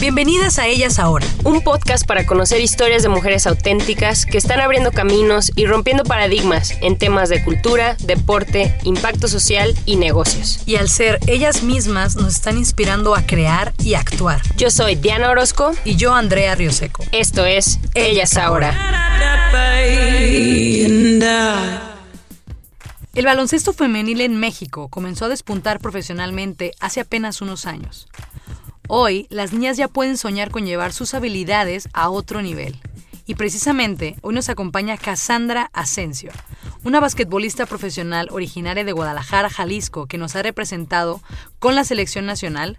Bienvenidas a Ellas Ahora, un podcast para conocer historias de mujeres auténticas que están abriendo caminos y rompiendo paradigmas en temas de cultura, deporte, impacto social y negocios. Y al ser ellas mismas nos están inspirando a crear y actuar. Yo soy Diana Orozco Y yo, Andrea Rioseco. Esto es Ellas Ahora. El baloncesto femenil en México comenzó a despuntar profesionalmente hace apenas unos años. Hoy, las niñas ya pueden soñar con llevar sus habilidades a otro nivel. Y precisamente hoy nos acompaña Cassandra Asensio, una basquetbolista profesional originaria de Guadalajara, Jalisco, que nos ha representado con la selección nacional.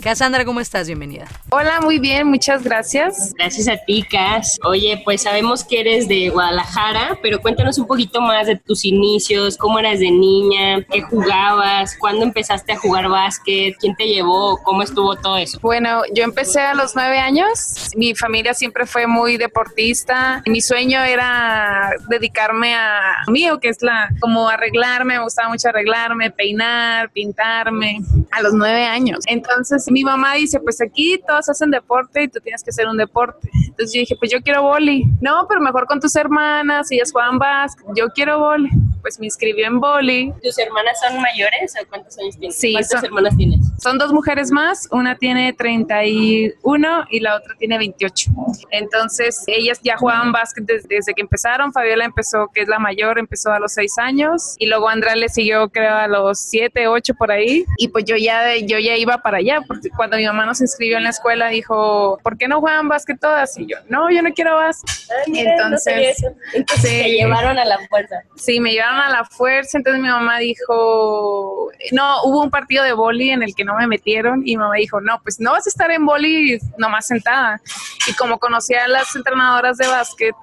Cassandra, ¿cómo estás? Bienvenida. Hola, muy bien, muchas gracias. Gracias a ti, Cas. Oye, pues sabemos que eres de Guadalajara, pero cuéntanos un poquito más de tus inicios, cómo eras de niña, qué jugabas, cuándo empezaste a jugar básquet, quién te llevó, cómo estuvo todo eso. Bueno, yo empecé a los nueve años. Mi familia siempre fue muy deportista. Mi sueño era dedicarme a que es la como arreglarme. Me gustaba mucho arreglarme, peinar, pintarme. A los nueve años. Entonces mi mamá dice, pues aquí todos hacen deporte y tú tienes que hacer un deporte. Entonces yo dije, pues yo quiero boli. No, pero mejor con tus hermanas, ellas juegan básquet. Yo quiero boli. Pues me inscribió en boli. ¿Tus hermanas son mayores o cuántos años tienes? Sí, ¿Cuántas son- hermanas tienes? Son dos mujeres más, una tiene 31 y la otra tiene 28. Entonces, ellas ya jugaban básquet des- desde, que empezaron. Fabiola empezó, que es la mayor, empezó a los 6 años y luego Andrea le siguió, creo, a los 7, 8 por ahí. Y pues yo ya, yo ya iba para allá, porque cuando mi mamá nos inscribió en la escuela, dijo, ¿por qué no juegan básquet todas? Y yo, no, yo no quiero básquet. Entonces, Entonces sí. te llevaron a la fuerza. Sí, me llevaron a la fuerza, entonces mi mamá dijo, no, hubo un partido de boli en el que no me metieron y mi mamá dijo, no, pues no vas a estar en boli nomás sentada. Y como conocía a las entrenadoras de básquet,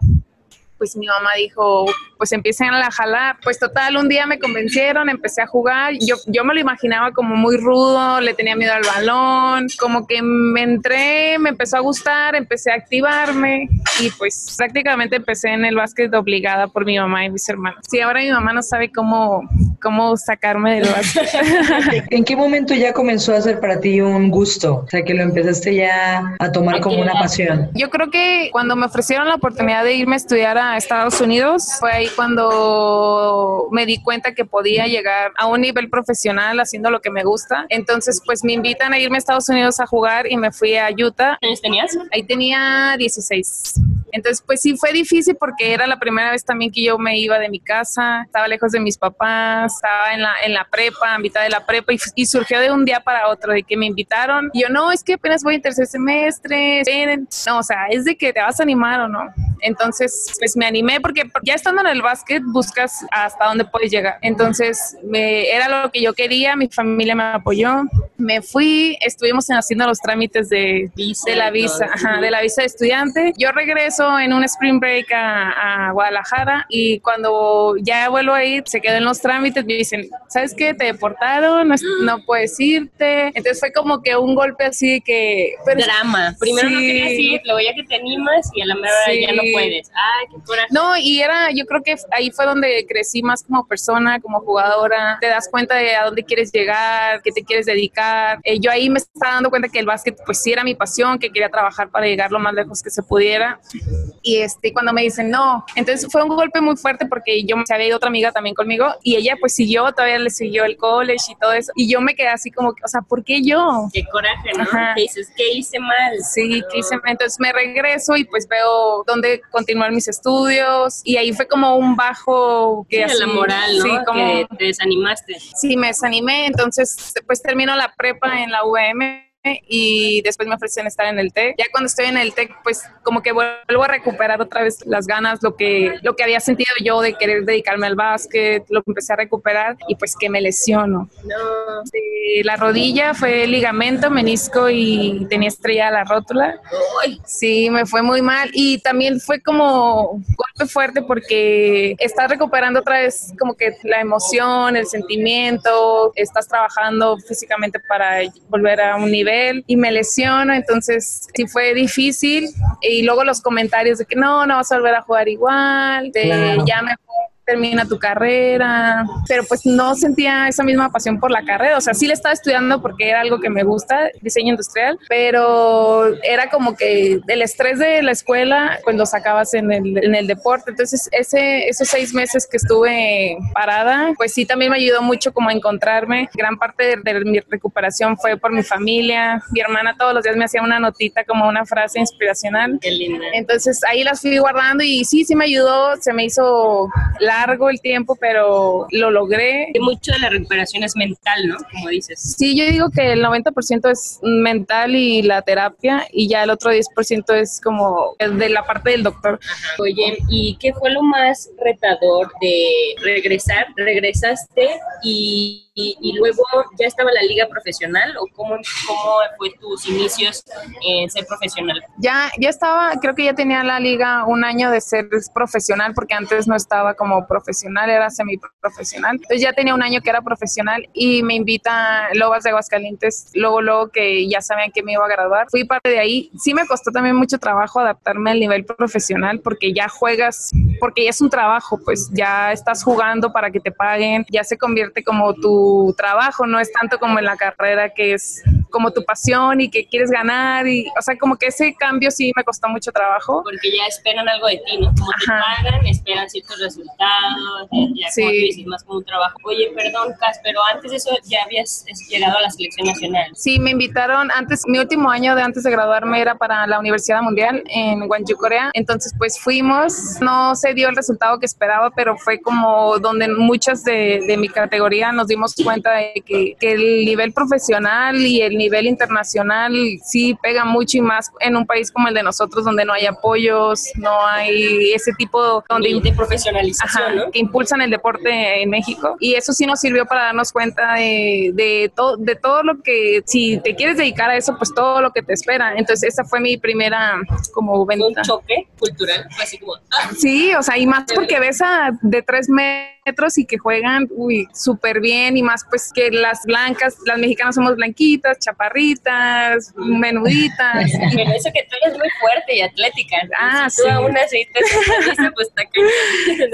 pues mi mamá dijo, pues empiecen a jalar. Pues total, un día me convencieron, empecé a jugar. Yo, yo me lo imaginaba como muy rudo, le tenía miedo al balón, como que me entré, me empezó a gustar, empecé a activarme y pues prácticamente empecé en el básquet obligada por mi mamá y mis hermanos. Sí, ahora mi mamá no sabe cómo, cómo sacarme del básquet. ¿En qué momento ya comenzó a ser para ti un gusto? O sea, que lo empezaste ya a tomar ¿A como una pasión. Yo creo que cuando me ofrecieron la oportunidad de irme a estudiar a Estados Unidos, fue ahí cuando me di cuenta que podía llegar a un nivel profesional haciendo lo que me gusta. Entonces, pues me invitan a irme a Estados Unidos a jugar y me fui a Utah. ¿Cuántos años tenías? Ahí tenía 16. Entonces, pues sí fue difícil porque era la primera vez también que yo me iba de mi casa, estaba lejos de mis papás, estaba en la, en la prepa, a mitad de la prepa y, y surgió de un día para otro de que me invitaron. Y yo, no, es que apenas voy en tercer semestre, esperen". no, o sea, es de que te vas a animar o no. Entonces, pues me animé porque ya estando en el básquet buscas hasta dónde puedes llegar. Entonces, me, era lo que yo quería, mi familia me apoyó, me fui, estuvimos en- haciendo los trámites de, de la visa, ajá, de la visa de estudiante. Yo regreso en un spring break a, a Guadalajara y cuando ya vuelvo a ir, se quedan los trámites, me dicen, ¿sabes qué? Te deportaron, no, no puedes irte. Entonces fue como que un golpe así que... pero- Drama. Primero no Sí. querías ir, luego ya que te animas y a la mera Sí. ya no puedes. Ay, qué coraje. No, y era, yo creo que ahí fue donde crecí más como persona, como jugadora. Te das cuenta de a dónde quieres llegar, qué te quieres dedicar. Eh, yo ahí me estaba dando cuenta que el básquet, pues sí era mi pasión, que quería trabajar para llegar lo más lejos que se pudiera. Y este, cuando me dicen no, entonces fue un golpe muy fuerte porque yo se había ido otra amiga también conmigo y ella pues siguió, todavía le siguió el college y todo eso. Y yo me quedé así como, o sea, ¿por qué yo? Qué coraje, ¿no? Ajá. Que dices, ¿qué hice mal? Sí, que hice- entonces me regreso y pues veo dónde continuar mis estudios y ahí fue como un bajo Sí, que la así- moral, ¿no? Sí, como Que te desanimaste. sí me desanimé, entonces pues termino la prepa en la UVM y después me ofrecen estar en el TEC. Ya cuando estoy en el TEC, pues como que vuelvo a recuperar otra vez las ganas, lo que, lo que había sentido yo de querer dedicarme al básquet, lo que empecé a recuperar y pues que me lesiono. No. la rodilla fue ligamento, menisco y tenía estrella la rótula. Sí, me fue muy mal y también fue como golpe fuerte porque estás recuperando otra vez como que la emoción, el sentimiento, estás trabajando físicamente para volver a un nivel y me lesiono, entonces sí fue difícil. Y luego los comentarios de que no, no vas a volver a jugar igual, de ya me termina tu carrera, pero pues no sentía esa misma pasión por la carrera, o sea, sí le estaba estudiando porque era algo que me gusta, diseño industrial, pero era como que el estrés de la escuela, pues lo sacabas en el, en el deporte, entonces ese, esos seis meses que estuve parada, pues sí también me ayudó mucho como a encontrarme, gran parte de, mi recuperación fue por mi familia, mi hermana todos los días me hacía una notita como una frase inspiracional, Qué linda. entonces ahí las fui guardando y sí, sí me ayudó, se me hizo la largo el tiempo, pero lo logré. Y mucho de la recuperación es mental, ¿no? Como dices. Sí, yo digo que el 90% es mental y la terapia, y ya el otro 10% es como de la parte del doctor. Oye, ¿y qué fue lo más retador de regresar? Regresaste y y, luego ya estaba la liga profesional o cómo, cómo fue tus inicios en ser profesional? Ya, ya estaba, creo que ya tenía la liga un año de ser profesional porque antes no estaba como profesional, era semiprofesional. Entonces ya tenía un año que era profesional y me invita Lobas de Aguascalientes, luego, luego que ya sabían que me iba a graduar. Fui parte de ahí. Sí me costó también mucho trabajo adaptarme al nivel profesional porque ya juegas, porque ya es un trabajo, pues ya estás jugando para que te paguen, ya se convierte como tu trabajo, no es tanto como en la carrera que es como tu pasión y que quieres ganar y, o sea, como que ese cambio sí me costó mucho trabajo. Porque ya esperan algo de ti, ¿no? Como te pagan, esperan ciertos resultados, ya sí. más como un trabajo. Oye, perdón, Cas, pero antes de eso ya habías llegado a la selección nacional. Sí, me invitaron antes, mi último año de antes de graduarme era para la Universidad Mundial en Gwangju, Corea, entonces pues fuimos, no se dio el resultado que esperaba, pero fue como donde muchas de, de mi categoría nos dimos cuenta de que, que el nivel profesional y el nivel internacional sí pega mucho y más en un país como el de nosotros donde no hay apoyos, no hay ese tipo donde, de profesionalización, que impulsan el deporte en México y eso sí nos sirvió para darnos cuenta de, de, todo de todo lo que si te quieres dedicar a eso pues todo lo que te espera entonces esa fue mi primera como venta. Un choque cultural, así como... Ah. Sí, o sea, y más porque ves a de tres metros y que juegan, uy, súper bien y más pues que las blancas, las mexicanas somos blanquitas, chaparritas, menuditas. Pero eso que tú eres muy fuerte y atlética. Ah, sí. aún así pues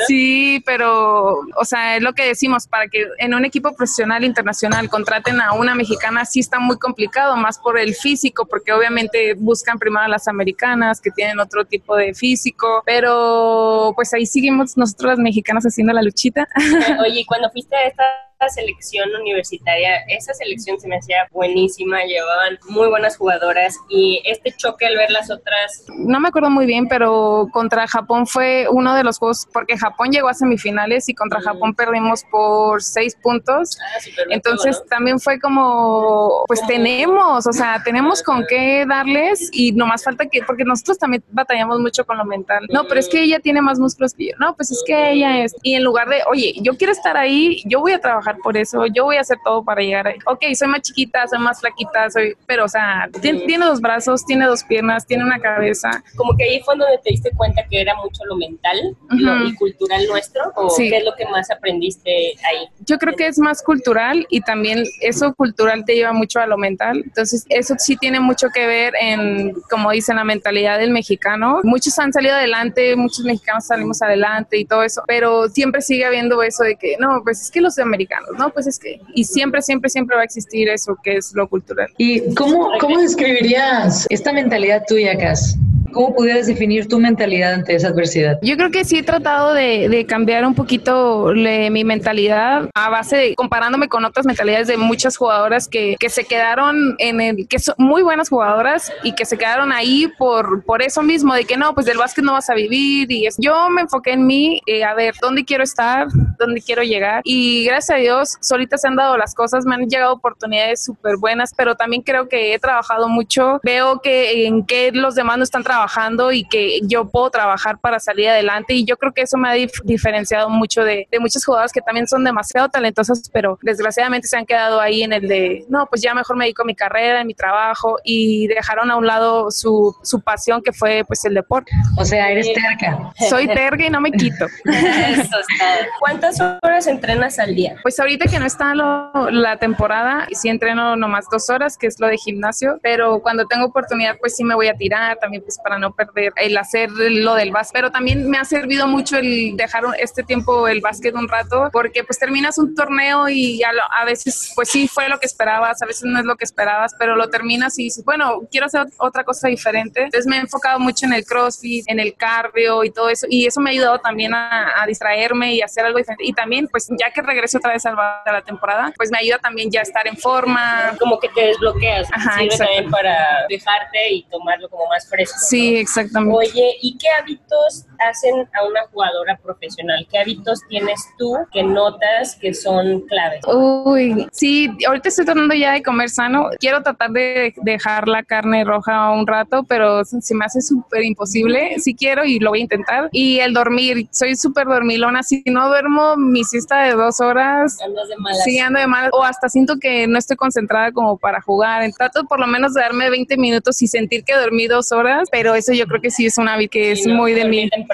Sí, pero, o sea, es lo que decimos, para que en un equipo profesional internacional contraten a una mexicana sí está muy complicado, más por el físico, porque obviamente buscan primero a las americanas que tienen otro tipo de físico, pero pues ahí seguimos nosotros las mexicanas haciendo la luchita. Oye, cuando fuiste a esta selección universitaria, esa selección se me hacía buenísima, llevaban muy buenas jugadoras y este choque al ver las otras... No me acuerdo muy bien, pero contra Japón fue uno de los juegos, porque Japón llegó a semifinales y contra Japón perdimos por seis puntos. Ah, Entonces también fue como, pues tenemos, o sea, tenemos con qué darles y no más falta que, porque nosotros también batallamos mucho con lo mental. No, pero es que ella tiene más músculos que yo. No, pues es que ella es. Y en lugar de, oye, yo quiero estar ahí, yo voy a trabajar por eso, yo voy a hacer todo para llegar ahí. Ok, soy más chiquita, soy más flaquita, soy, pero o sea, tiene, dos brazos, tiene dos piernas, tiene una cabeza. Como que ahí fue donde te diste cuenta que era mucho lo mental y cultural nuestro, o qué es lo que más aprendiste ahí. Yo creo que es más cultural y también eso cultural te lleva mucho a lo mental. Entonces, eso sí tiene mucho que ver en, como dicen, la mentalidad del mexicano. Muchos han salido adelante, muchos mexicanos salimos adelante y todo eso, pero siempre sigue habiendo eso de que, no, pues es que los americanos ¿no? Pues es que, y siempre, siempre, siempre va a existir eso que es lo cultural. ¿Y cómo, cómo describirías esta mentalidad tuya, Cas? ¿Cómo pudieras definir tu mentalidad ante esa adversidad? Yo creo que sí he tratado de, de cambiar un poquito mi mentalidad a base de comparándome con otras mentalidades de muchas jugadoras que, que se quedaron en el, que son muy buenas jugadoras y que se quedaron ahí por, por eso mismo, de que no, pues del básquet no vas a vivir. Y es, yo me enfoqué en mí, eh, a ver, ¿dónde quiero estar? ¿Dónde quiero llegar? Y gracias a Dios, solitas se han dado las cosas, me han llegado oportunidades súper buenas, pero también creo que he trabajado mucho, veo que en qué los demás no están trabajando y que yo puedo trabajar para salir adelante y yo creo que eso me ha diferenciado mucho de, de muchas jugadoras que también son demasiado talentosas, pero desgraciadamente se han quedado ahí en el de, no, pues ya mejor me dedico a mi carrera, a mi trabajo y dejaron a un lado su, su pasión que fue pues el deporte. O sea, eres terca. Soy terca y no me quito. ¿Cuántas horas entrenas al día? Pues ahorita que no está la temporada, sí entreno nomás dos horas, que es lo de gimnasio, pero cuando tengo oportunidad pues sí me voy a tirar también pues para no perder el hacer lo del básquet, pero también me ha servido mucho el dejar este tiempo el básquet un rato, porque pues terminas un torneo y a, a veces pues sí fue lo que esperabas, a veces no es lo que esperabas, pero lo terminas y dices, bueno, quiero hacer otra cosa diferente. Entonces me he enfocado mucho en el crossfit, en el cardio y todo eso, y eso me ha ayudado también a, distraerme y hacer algo diferente. Y también, pues ya que regreso otra vez a la temporada, pues me ayuda también ya a estar en forma. Como que te desbloqueas, Ajá, sirve también para dejarte y tomarlo como más fresco. Sí, exactamente. Oye, ¿y qué hábitos hacen a una jugadora profesional? ¿Qué hábitos tienes tú que notas que son claves? Uy, sí, ahorita estoy tratando ya de comer sano. Quiero tratar de dejar la carne roja un rato, pero se me hace súper imposible. Si quiero y lo voy a intentar. Y el dormir, soy súper dormilona. Si no duermo mi siesta de dos horas, Andas de malas. sí ando de malas. O hasta siento que no estoy concentrada como para jugar. Trato por lo menos de darme 20 minutos y sentir que dormí dos horas, pero eso yo creo que sí es un hábito que es muy de mí. Temprano.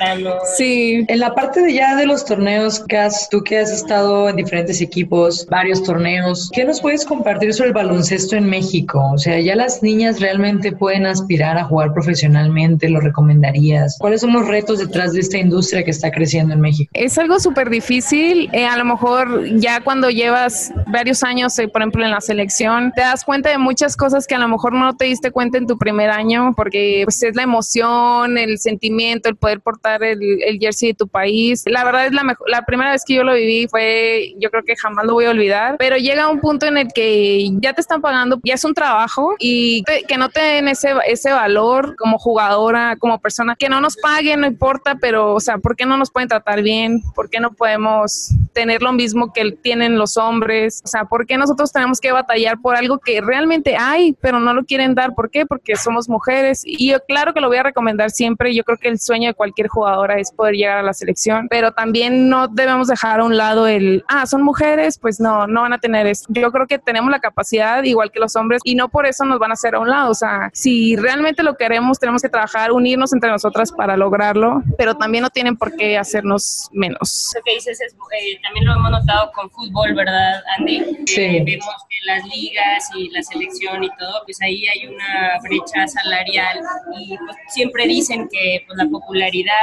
Sí. En la parte de ya de los torneos, has, tú que has estado en diferentes equipos, varios torneos, ¿qué nos puedes compartir sobre el baloncesto en México? O sea, ya las niñas realmente pueden aspirar a jugar profesionalmente, ¿lo recomendarías? ¿Cuáles son los retos detrás de esta industria que está creciendo en México? Es algo súper difícil. Eh, a lo mejor ya cuando llevas varios años, eh, por ejemplo, en la selección, te das cuenta de muchas cosas que a lo mejor no te diste cuenta en tu primer año, porque pues, es la emoción, el sentimiento, el poder portar el, el jersey de tu país. La verdad es la, mejor, la primera vez que yo lo viví fue, yo creo que jamás lo voy a olvidar, pero llega un punto en el que ya te están pagando, ya es un trabajo y que no te den ese, ese valor como jugadora, como persona, que no nos paguen, no importa, pero, o sea, ¿por qué no nos pueden tratar bien? ¿Por qué no podemos tener lo mismo que tienen los hombres? O sea, ¿por qué nosotros tenemos que batallar por algo que realmente hay, pero no lo quieren dar? ¿Por qué? Porque somos mujeres. Y yo claro que lo voy a recomendar siempre. Yo creo que el sueño de cualquier jugadora es poder llegar a la selección, pero también no debemos dejar a un lado el, ah, son mujeres, pues no, no van a tener esto. Yo creo que tenemos la capacidad, igual que los hombres, y no por eso nos van a hacer a un lado. O sea, si realmente lo queremos, tenemos que trabajar, unirnos entre nosotras para lograrlo, pero también no tienen por qué hacernos menos. Lo que dices es, eh, también lo hemos notado con fútbol, ¿verdad, Andy? Sí. Eh, vemos que las ligas y la selección y todo, pues ahí hay una brecha salarial y pues, siempre dicen que pues, la popularidad,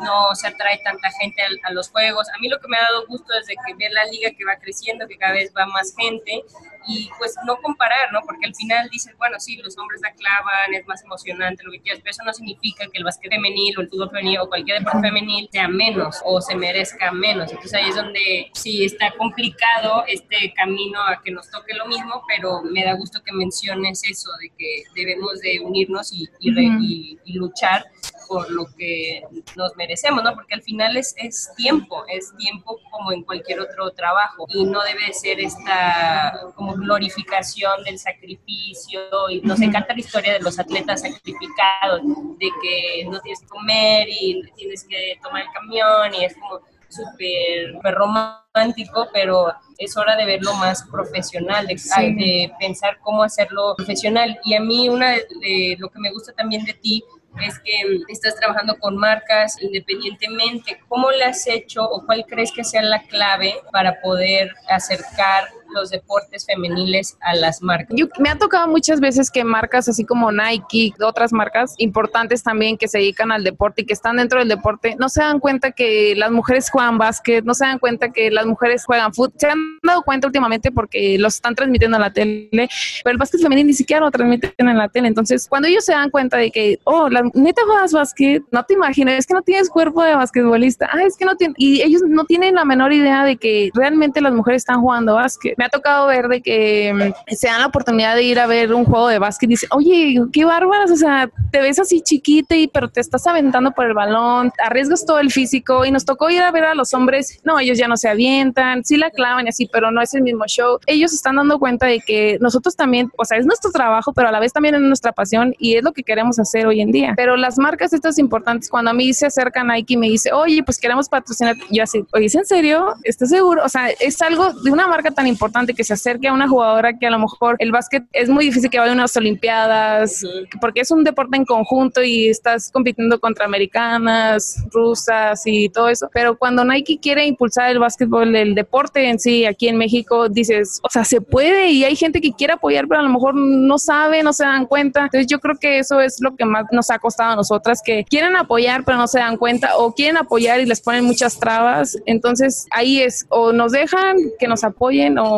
no se atrae tanta gente a, a, los juegos. A mí lo que me ha dado gusto es de que ver la liga que va creciendo, que cada vez va más gente y pues no comparar, ¿no? Porque al final dicen, bueno, sí, los hombres la clavan, es más emocionante, lo que quieras, pero eso no significa que el básquet femenil o el fútbol femenil o cualquier deporte femenil sea menos o se merezca menos. Entonces ahí es donde sí está complicado este camino a que nos toque lo mismo, pero me da gusto que menciones eso, de que debemos de unirnos y, y, re, y, y luchar por lo que nos merecemos, ¿no? Porque al final es, es tiempo, es tiempo como en cualquier otro trabajo y no debe ser esta como glorificación del sacrificio y nos encanta la historia de los atletas sacrificados, de que no tienes que comer y tienes que tomar el camión y es como súper romántico, pero es hora de verlo más profesional, de, sí. de, pensar cómo hacerlo profesional. Y a mí una de, de lo que me gusta también de ti es que estás trabajando con marcas independientemente. ¿Cómo le has hecho o cuál crees que sea la clave para poder acercar los deportes femeniles a las marcas? Yo, me ha tocado muchas veces que marcas así como Nike, otras marcas importantes también que se dedican al deporte y que están dentro del deporte, no se dan cuenta que las mujeres juegan básquet, no se dan cuenta que las mujeres juegan fútbol. Se han dado cuenta últimamente porque los están transmitiendo en la tele, pero el básquet femenino ni siquiera lo transmiten en la tele. Entonces, cuando ellos se dan cuenta de que, oh, la neta juegas básquet, no te imaginas, es que no tienes cuerpo de basquetbolista, ah, es que no tienen, y ellos no tienen la menor idea de que realmente las mujeres están jugando básquet. Me ha tocado ver de que mm, se dan la oportunidad de ir a ver un juego de básquet y dicen, oye, qué bárbaras, o sea, te ves así chiquita y pero te estás aventando por el balón, arriesgas todo el físico y nos tocó ir a ver a los hombres, no, ellos ya no se avientan, sí la clavan y así, pero no es el mismo show. Ellos están dando cuenta de que nosotros también, o sea, es nuestro trabajo, pero a la vez también es nuestra pasión y es lo que queremos hacer hoy en día. Pero las marcas estas importantes, cuando a mí se acerca Nike y me dice, oye, pues queremos patrocinar, yo así, oye, ¿es en serio? ¿Estás seguro? O sea, es algo de una marca tan importante que se acerque a una jugadora que a lo mejor el básquet es muy difícil que vaya a unas Olimpiadas, porque es un deporte en conjunto y estás compitiendo contra americanas, rusas y todo eso. Pero cuando Nike quiere impulsar el básquetbol, el deporte en sí, aquí en México, dices, o sea, se puede y hay gente que quiere apoyar, pero a lo mejor no sabe, no se dan cuenta. Entonces yo creo que eso es lo que más nos ha costado a nosotras, que quieren apoyar, pero no se dan cuenta, o quieren apoyar y les ponen muchas trabas. Entonces ahí es, o nos dejan que nos apoyen o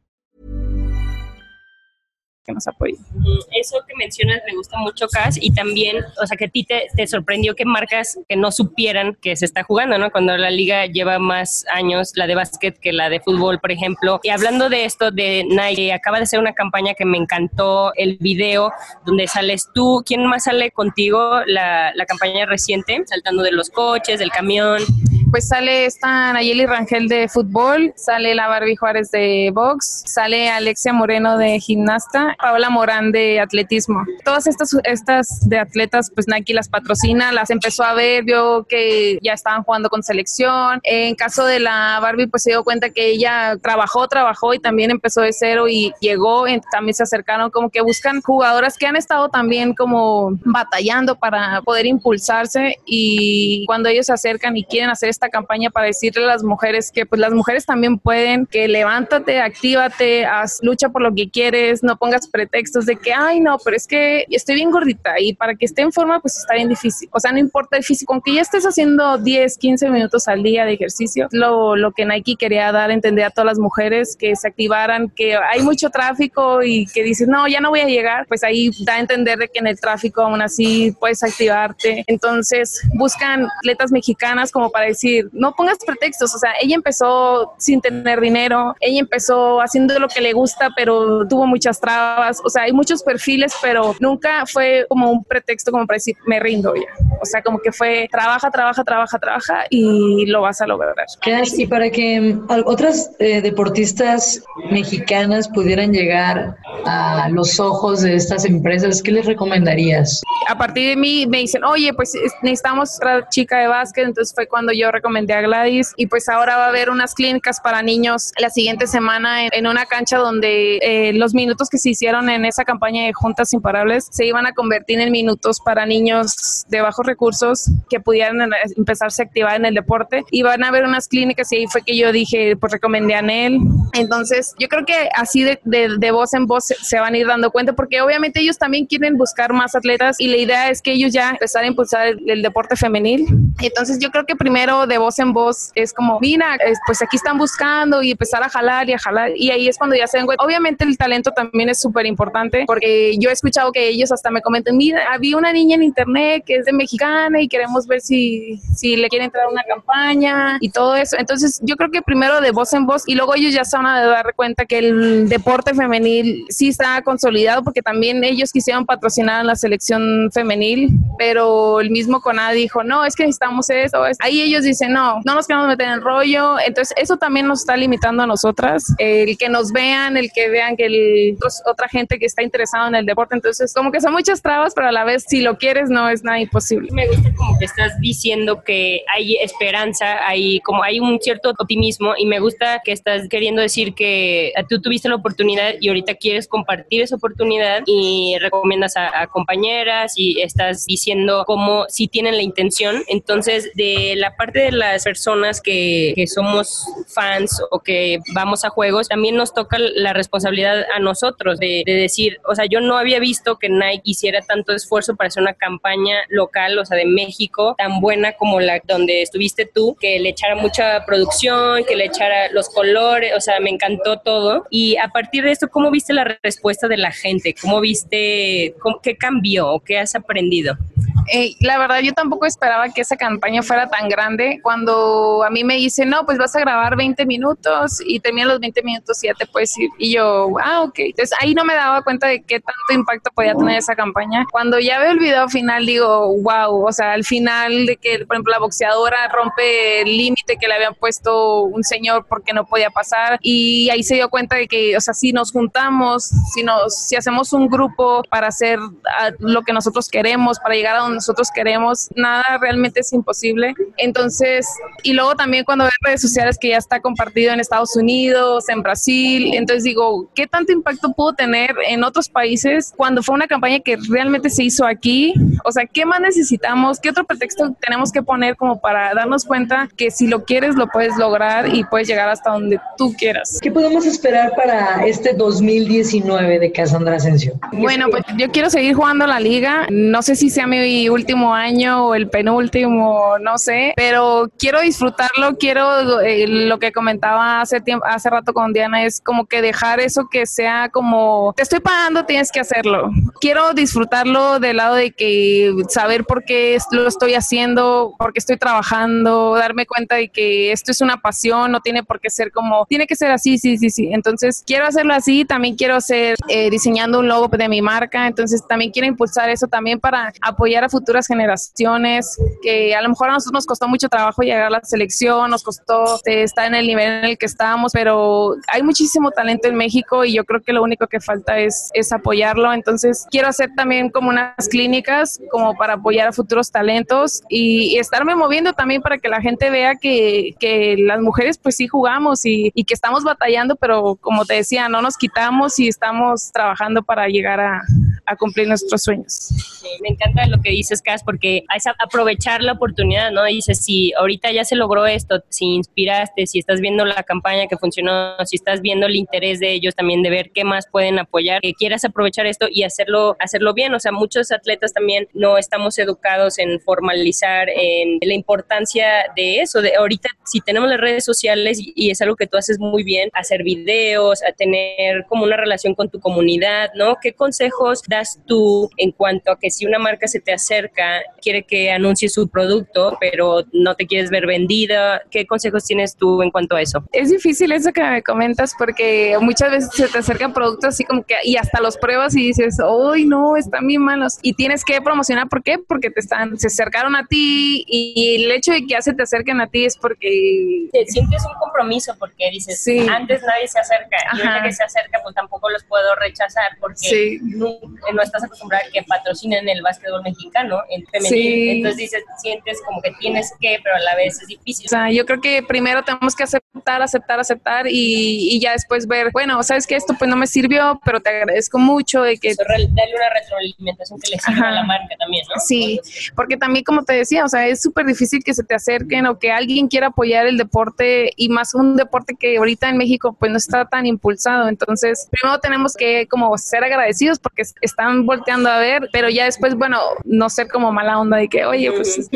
Que nos apoyen. Eso que mencionas me gusta mucho, Cas, y también, o sea, que a ti te, te, sorprendió que marcas que no supieran que se está jugando, ¿no? Cuando la liga lleva más años, la de básquet que la de fútbol, por ejemplo. Y hablando de esto de Nike, acaba de ser una campaña que me encantó, el video donde sales tú. ¿Quién más sale contigo? La, la campaña reciente, saltando de los coches, del camión pues sale esta Nayeli Rangel de fútbol, sale la Barbie Juárez de box, sale Alexia Moreno de gimnasta, Paola Morán de atletismo. Todas estas, estas de atletas, pues Nike las patrocina, las empezó a ver, vio que ya estaban jugando con selección. En caso de la Barbie, pues se dio cuenta que ella trabajó, trabajó y también empezó de cero y llegó, también se acercaron, como que buscan jugadoras que han estado también como batallando para poder impulsarse y cuando ellos se acercan y quieren hacer esta campaña para decirle a las mujeres que pues las mujeres también pueden, que levántate, actívate, haz, lucha por lo que quieres, no pongas pretextos de que, ay, no, pero es que estoy bien gordita y para que esté en forma pues está bien difícil. O sea, no importa el físico, aunque ya estés haciendo 10, 15 minutos al día de ejercicio, lo, lo que Nike quería dar a entender a todas las mujeres que se activaran, que hay mucho tráfico y que dices, no, ya no voy a llegar, pues ahí da a entender de que en el tráfico aún así puedes activarte. Entonces buscan atletas mexicanas como para decir, no pongas pretextos, o sea, ella empezó sin tener dinero, ella empezó haciendo lo que le gusta, pero tuvo muchas trabas, o sea, hay muchos perfiles, pero nunca fue como un pretexto como para decir, me rindo ya. O sea, como que fue, trabaja, trabaja, trabaja, trabaja y lo vas a lograr. Y para que otras eh, deportistas mexicanas pudieran llegar a los ojos de estas empresas, ¿qué les recomendarías? A partir de mí me dicen, oye, pues necesitamos otra chica de básquet, entonces fue cuando yo recomendé a Gladys y pues ahora va a haber unas clínicas para niños la siguiente semana en, una cancha donde eh, los minutos que se hicieron en esa campaña de Juntas Imparables se iban a convertir en minutos para niños de bajos recursos que pudieran empezarse a activar en el deporte y van a haber unas clínicas y ahí fue que yo dije, pues recomendé a él. Entonces yo creo que así de, de, de voz en voz se, se van a ir dando cuenta porque obviamente ellos también quieren buscar más atletas y la idea es que ellos ya empezar a impulsar el, el deporte femenil. Entonces yo creo que primero de voz en voz es como, mira, pues aquí están buscando y empezar a jalar y a jalar. Y ahí es cuando ya se den cuenta. Obviamente el talento también es súper importante porque yo he escuchado que ellos hasta me comentan, mira, había una niña en internet que es de mexicana y queremos ver si, si le quiere entrar a una campaña y todo eso. Entonces yo creo que primero de voz en voz y luego ellos ya se van a dar cuenta que el deporte femenil sí está consolidado porque también ellos quisieron patrocinar a la selección femenil, pero el mismo CONAD dijo, no, es que necesitamos eso. Ahí ellos dicen, no, no nos queremos meter en rollo. Entonces, eso también nos está limitando a nosotras. El que nos vean, el que vean que el, otra gente que está interesada en el deporte. Entonces, como que son muchas trabas, pero a la vez, si lo quieres, no es nada imposible. Me gusta como que estás diciendo que hay esperanza, hay como hay un cierto optimismo y me gusta que estás queriendo decir que tú tuviste la oportunidad y ahorita quieres compartir esa oportunidad y recomiendas a, a compañeras y estás diciendo como si tienen la intención. Entonces, de la parte de las personas que, que somos fans o que vamos a juegos, también nos toca la responsabilidad a nosotros de, de, decir, o sea, yo no había visto que Nike hiciera tanto esfuerzo para hacer una campaña local, o sea, de México, tan buena como la donde estuviste tú, que le echara mucha producción, que le echara los colores, o sea, me encantó todo. Y a partir de esto, ¿cómo viste la respuesta de la gente? ¿Cómo viste, cómo, qué cambió o qué has aprendido? Eh, la verdad yo tampoco esperaba que esa campaña fuera tan grande. Cuando a mí me dicen, no, pues vas a grabar 20 minutos y terminan los 20 minutos y ya te puedes ir. Y yo, ah, ok. Entonces ahí no me daba cuenta de qué tanto impacto podía tener esa campaña. Cuando ya veo el video final digo, wow, o sea, al final de que, por ejemplo, la boxeadora rompe el límite que le habían puesto un señor porque no podía pasar y ahí se dio cuenta de que, o sea, si nos juntamos, si, nos, si hacemos un grupo para hacer ah, lo que nosotros queremos, para llegar a donde nosotros queremos, nada realmente es imposible. Entonces, y luego también cuando veo redes sociales que ya está compartido en Estados Unidos, en Brasil, entonces digo, ¿qué tanto impacto pudo tener en otros países cuando fue una campaña que realmente se hizo aquí? O sea, ¿qué más necesitamos? ¿Qué otro pretexto tenemos que poner como para darnos cuenta que si lo quieres lo puedes lograr y puedes llegar hasta donde tú quieras? ¿Qué podemos esperar para este 2019 de Cassandra Asensio? Bueno, pues yo quiero seguir jugando la liga. No sé si sea mi último año o el penúltimo, no sé, pero quiero disfrutarlo, quiero eh, lo que comentaba hace tiempo, hace rato con Diana es como que dejar eso que sea como te estoy pagando, tienes que hacerlo. Quiero disfrutarlo del lado de que saber por qué lo estoy haciendo, por qué estoy trabajando, darme cuenta de que esto es una pasión, no tiene por qué ser como tiene que ser así, sí, sí, sí. Entonces quiero hacerlo así, también quiero hacer eh, diseñando un logo de mi marca, entonces también quiero impulsar eso también para apoyar a futuras generaciones, que a lo mejor a nosotros nos costó mucho trabajo llegar a la selección, nos costó este, estar en el nivel en el que estábamos, pero hay muchísimo talento en México y yo creo que lo único que falta es, es apoyarlo. Entonces, quiero hacer también como unas clínicas como para apoyar a futuros talentos y, y estarme moviendo también para que la gente vea que, que las mujeres pues sí jugamos y, y, que estamos batallando, pero como te decía, no nos quitamos y estamos trabajando para llegar a, a cumplir nuestros sueños. Sí, me encanta lo que dices, Cas, porque es aprovechar la oportunidad, ¿no? Dices, si ahorita ya se logró esto, si inspiraste, si estás viendo la campaña que funcionó, si estás viendo el interés de ellos también de ver qué más pueden apoyar, que quieras aprovechar esto y hacerlo, hacerlo bien. O sea, muchos atletas también no estamos educados en formalizar, en la importancia de eso. De ahorita, si tenemos las redes sociales y, es algo que tú haces muy bien, hacer videos, a tener como una relación con tu comunidad, ¿no? ¿Qué consejos das tú en cuanto a que si una marca se te acerca, quiere que anuncie su producto, pero no te quieres ver vendida? ¿Qué consejos tienes tú en cuanto a eso? Es difícil eso que me comentas porque muchas veces se te acercan productos así como que y hasta los pruebas y dices, ¡ay no, están bien malos! Y tienes que promocionar, ¿por qué? Porque te están, se acercaron a ti y el hecho de que ya se te acerquen a ti es porque... Te sientes un compromiso porque dices, sí. antes nadie se acerca Ajá. y ahorita que se acerca pues tampoco los puedo rechazar porque sí. no, no, estás acostumbrada a que patrocinen el básquetbol mexicano, el femenil. Sí. Entonces dices, sientes como que tienes que, pero a la vez es difícil. O sea, yo creo que primero tenemos que aceptar, aceptar, aceptar y, y ya después ver, bueno, sabes que esto pues no me sirvió, pero te agradezco mucho de que... Dale una retroalimentación que le sirva Ajá. a la marca también, ¿no? Sí, porque también como te decía, o sea, es súper difícil que se te acerquen o que alguien quiera apoyar el deporte y más un deporte que ahorita en México pues no está tan impulsado. Entonces, primero tenemos que como ser agradecidos porque están volteando a ver, pero ya después, bueno, no ser como mala onda de que, oye, pues...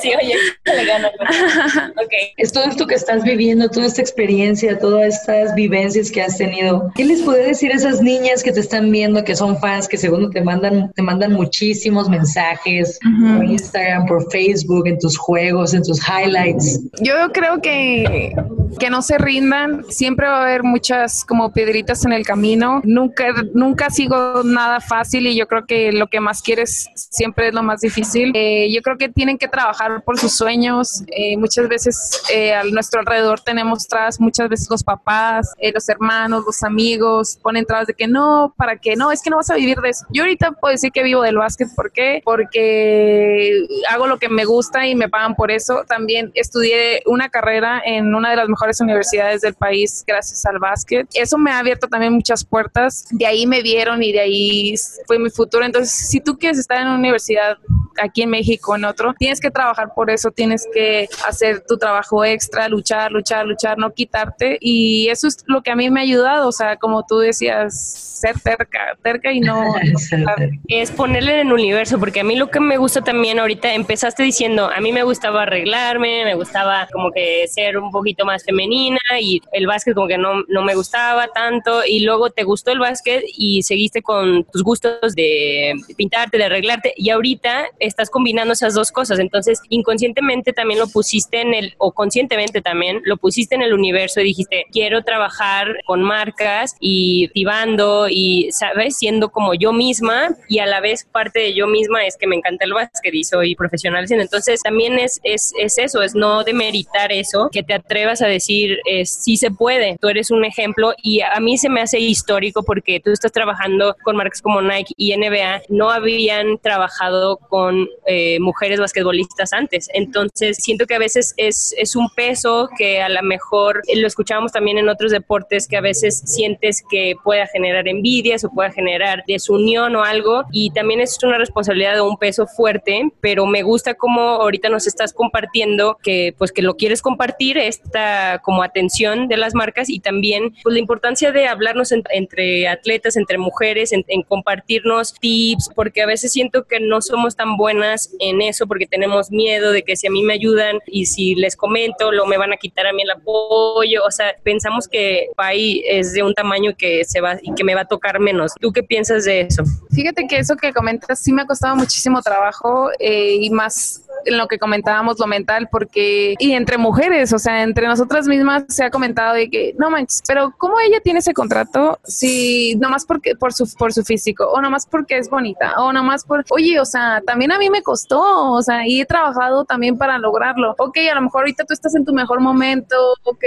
sí, oye, le gano. okay. Es todo esto que estás viviendo, toda esta experiencia, todas estas vivencias que has tenido. ¿Qué les puede decir a esas niñas que te están viendo, que son fans, que según te mandan, te mandan muchísimos mensajes uh -huh. por Instagram, por Facebook, en tus juegos, en tus highlights? Yo creo que que no se rindan, siempre va a haber muchas como piedritas en el camino, nunca, nunca sigo nada fácil y yo creo que lo que más quieres siempre es lo más difícil. Eh, yo creo que tienen que trabajar por sus sueños, eh, muchas veces eh, a nuestro alrededor tenemos trabas, muchas veces los papás, los hermanos, los amigos ponen trabas de que no, para que no, es que no vas a vivir de eso. Yo ahorita puedo decir que vivo del básquet, ¿por qué? Porque hago lo que me gusta y me pagan por eso. También estudié una carrera en una de las mejores universidades del país gracias al básquet. Eso me ha abierto también muchas puertas. De ahí me vieron y de ahí fue mi futuro. Entonces, si tú quieres estar en una universidad aquí en México, en otro, tienes que trabajar por eso, tienes que hacer tu trabajo extra, luchar, luchar, luchar, no quitarte. Y eso es lo que a mí me ha ayudado, o sea, como tú decías, ser terca, terca y no... es ponerle en el universo, porque a mí lo que me gusta también ahorita, empezaste diciendo, a mí me gustaba arreglarme, me gustaba como que ser un poquito más femenina y el básquet como que no, no me gustaba tanto y luego te gustó el básquet y seguiste con tus gustos de pintarte, de arreglarte y ahorita estás combinando esas dos cosas, entonces inconscientemente también lo pusiste en el, o conscientemente también, lo pusiste en el universo y dijiste, quiero trabajar con marcas y activando y, ¿sabes? Siendo como yo misma y a la vez parte de yo misma es que me encanta el básquet y soy profesional. Entonces también es, es, es eso, es no demeritar eso, que te atrevas a decir, eh, sí se puede, tú eres un ejemplo y a mí se me hace histórico porque tú estás trabajando con marcas como Nike y NBA, no habían trabajado con eh, mujeres basquetbolistas antes. Entonces siento que a veces es, es un peso que a lo mejor lo escuchábamos también en otros deportes que a veces sientes que pueda generar en envidias o pueda generar desunión o algo. Y también es una responsabilidad de un peso fuerte, pero me gusta como ahorita nos estás compartiendo que pues que lo quieres compartir, esta como atención de las marcas y también pues la importancia de hablarnos entre atletas, entre mujeres, en, compartirnos tips, porque a veces siento que no somos tan buenas en eso porque tenemos miedo de que si a mí me ayudan y si les comento, lo me van a quitar a mí el apoyo, o sea, pensamos que país es de un tamaño que se va y que me va a tocar menos. ¿Tú qué piensas de eso? Fíjate que eso que comentas sí me ha costado muchísimo trabajo eh, y más en lo que comentábamos lo mental, porque, y entre mujeres, o sea, entre nosotras mismas se ha comentado de que, no manches, pero ¿cómo ella tiene ese contrato si nomás porque, por su, por su físico, o nomás porque es bonita, o nomás por, oye, o sea, también a mí me costó, o sea, y he trabajado también para lograrlo. Ok, a lo mejor ahorita tú estás en tu mejor momento, ok,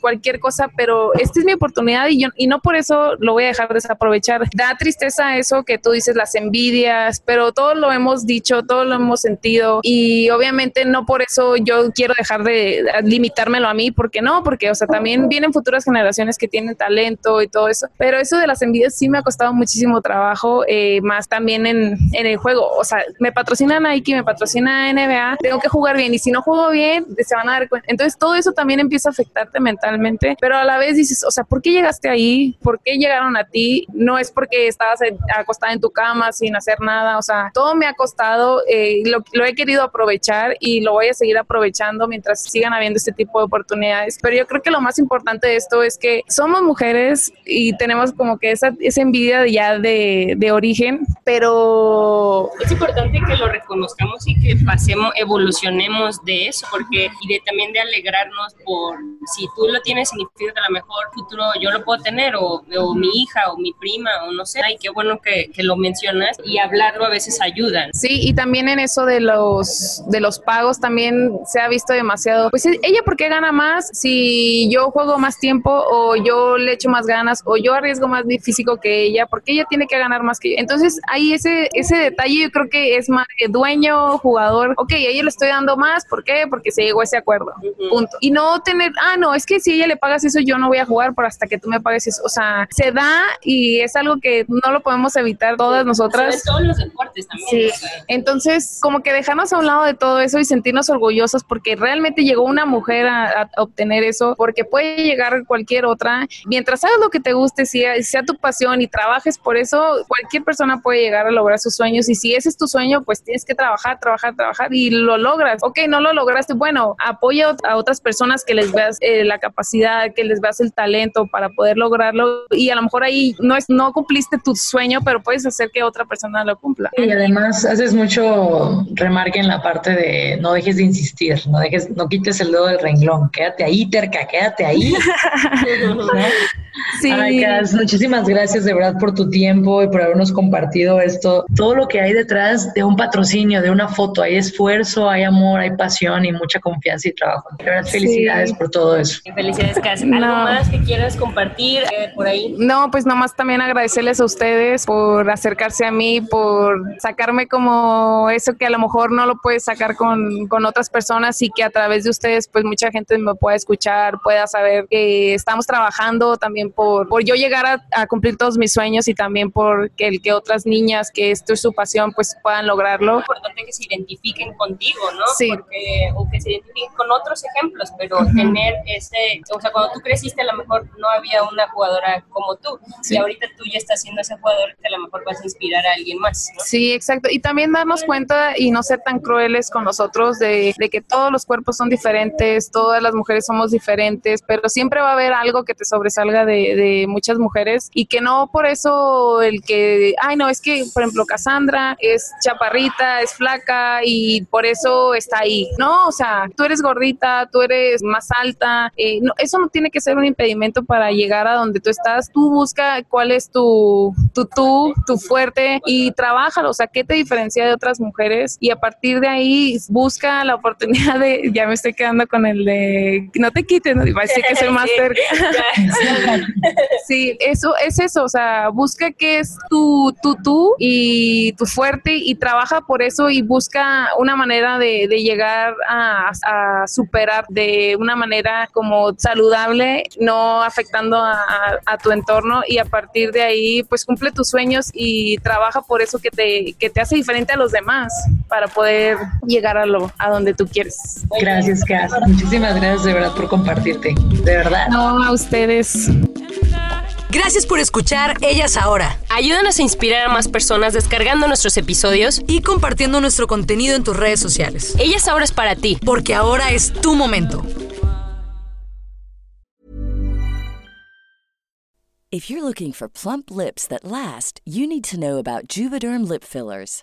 cualquier cosa, pero esta es mi oportunidad y yo, y no por eso lo voy a dejar desaprovechar. Da tristeza eso que tú dices, las envidias, pero todo lo hemos dicho, todo lo hemos sentido y obviamente no por eso yo quiero dejar de limitármelo a mí, porque no, porque, o sea, también vienen futuras generaciones que tienen talento y todo eso, pero eso de las envidias sí me ha costado muchísimo trabajo, eh, más también en, en el juego, o sea, me patrocina Nike, me patrocina NBA, tengo que jugar bien y si no juego bien, se van a dar cuenta. Entonces todo eso también empieza a afectarte mentalmente, pero a la vez dices, o sea, ¿por qué llegaste ahí? ¿Por qué llegaron a ti? No es porque estabas acostada en tu cama sin hacer nada, o sea, todo me ha costado, eh, lo, lo he querido aprovechar y lo voy a seguir aprovechando mientras sigan habiendo este tipo de oportunidades. Pero yo creo que lo más importante de esto es que somos mujeres y tenemos como que esa, esa envidia ya de, de origen, pero... Es importante que lo reconozcamos y que pasemos, evolucionemos de eso, porque y de también de alegrarnos por si tú lo tienes significa que a lo mejor futuro yo lo puedo tener o, o mi hija o mi prima o no sé. Ay, qué bueno que, que lo mencionas y hablarlo a veces ayuda. Sí, y también en eso de los de los pagos también se ha visto demasiado. Pues ella, ¿por qué gana más si yo juego más tiempo o yo le echo más ganas o yo arriesgo más mi físico que ella? porque ella tiene que ganar más que yo? Entonces, ahí ese, ese detalle yo creo que es más dueño, jugador. Ok, a ella le estoy dando más. ¿Por qué? Porque se llegó a ese acuerdo. Punto. Y no tener, ah, no, es que si ella le pagas eso, yo no voy a jugar por hasta que tú me pagues eso. O sea, se da y es algo que no lo podemos evitar todas nosotras. todos los deportes también. Sí. Entonces, como que dejarnos a un lado de todo eso y sentirnos orgullosos porque realmente llegó una mujer a, obtener eso, porque puede llegar cualquier otra. Mientras hagas lo que te guste, sea, sea tu pasión y trabajes por eso, cualquier persona puede llegar a lograr sus sueños y si ese es tu sueño, pues pues tienes que trabajar, trabajar, trabajar y lo logras. Ok, no lo lograste, bueno, apoya a otras personas que les veas eh, la capacidad, que les veas el talento para poder lograrlo y a lo mejor ahí no, es, no cumpliste tu sueño, pero puedes hacer que otra persona lo cumpla. Y además haces mucho remarque en la parte de no dejes de insistir, no dejes, no quites el dedo del renglón, quédate ahí, terca, quédate ahí. Sí. muchísimas gracias de verdad por tu tiempo y por habernos compartido esto, todo lo que hay detrás de un patrocinio, de una foto, hay esfuerzo, hay amor, hay pasión y mucha confianza y trabajo. De verdad, felicidades por todo eso. Felicidades, Cas. ¿Algo más que quieras compartir eh, por ahí? No, pues nomás también agradecerles a ustedes por acercarse a mí, por sacarme como eso que a lo mejor no lo puedes sacar con, con otras personas y que a través de ustedes pues mucha gente me pueda escuchar, pueda saber que estamos trabajando también por, por yo llegar a, a cumplir todos mis sueños y también por que el que otras niñas que esto es su pasión pues puedan lograrlo. Es importante que se identifiquen contigo, ¿no? Sí. Porque, o que se identifiquen con otros ejemplos, pero tener ese, o sea, cuando tú creciste a lo mejor no había una jugadora como tú y ahorita tú ya estás siendo ese jugador que a lo mejor vas a inspirar a alguien más. ¿no? Sí, exacto. Y también darnos cuenta y no ser tan crueles con nosotros de, de que todos los cuerpos son diferentes, todas las mujeres somos diferentes, pero siempre va a haber algo que te sobresalga de, de muchas mujeres y que no por eso el que, ay no, es que por ejemplo Cassandra es chaparrita, es flaca y por eso está ahí. No, o sea, tú eres gordita, tú eres más alta, eh, no, eso no tiene que ser un impedimento para llegar a donde tú estás. Tú busca cuál es tu, tu, tú, tu fuerte y trabájalo, o sea, ¿qué te diferencia de otras mujeres? Y a partir de ahí busca la oportunidad de, ya me estoy quedando con el de, no te quites, no, decir que soy más cerca. sí, eso es eso, o sea, busca qué es tu, tu, tú y tu fuerte y trabaja por eso y busca una manera de, de llegar a, a, superar de una manera como saludable, no afectando a, a, tu entorno y a partir de ahí pues cumple tus sueños y trabaja por eso que te, que te hace diferente a los demás para poder llegar a lo a donde tú quieres. Gracias, Cas. Muchísimas gracias de verdad por compartirte. De verdad. No, a ustedes. Gracias por escuchar Ellas Ahora. Ayúdanos a inspirar a más personas descargando nuestros episodios y compartiendo nuestro contenido en tus redes sociales. Ellas Ahora es para ti. Porque ahora es tu momento. If you're looking for plump lips that last, you need to know about Juvederm lip fillers.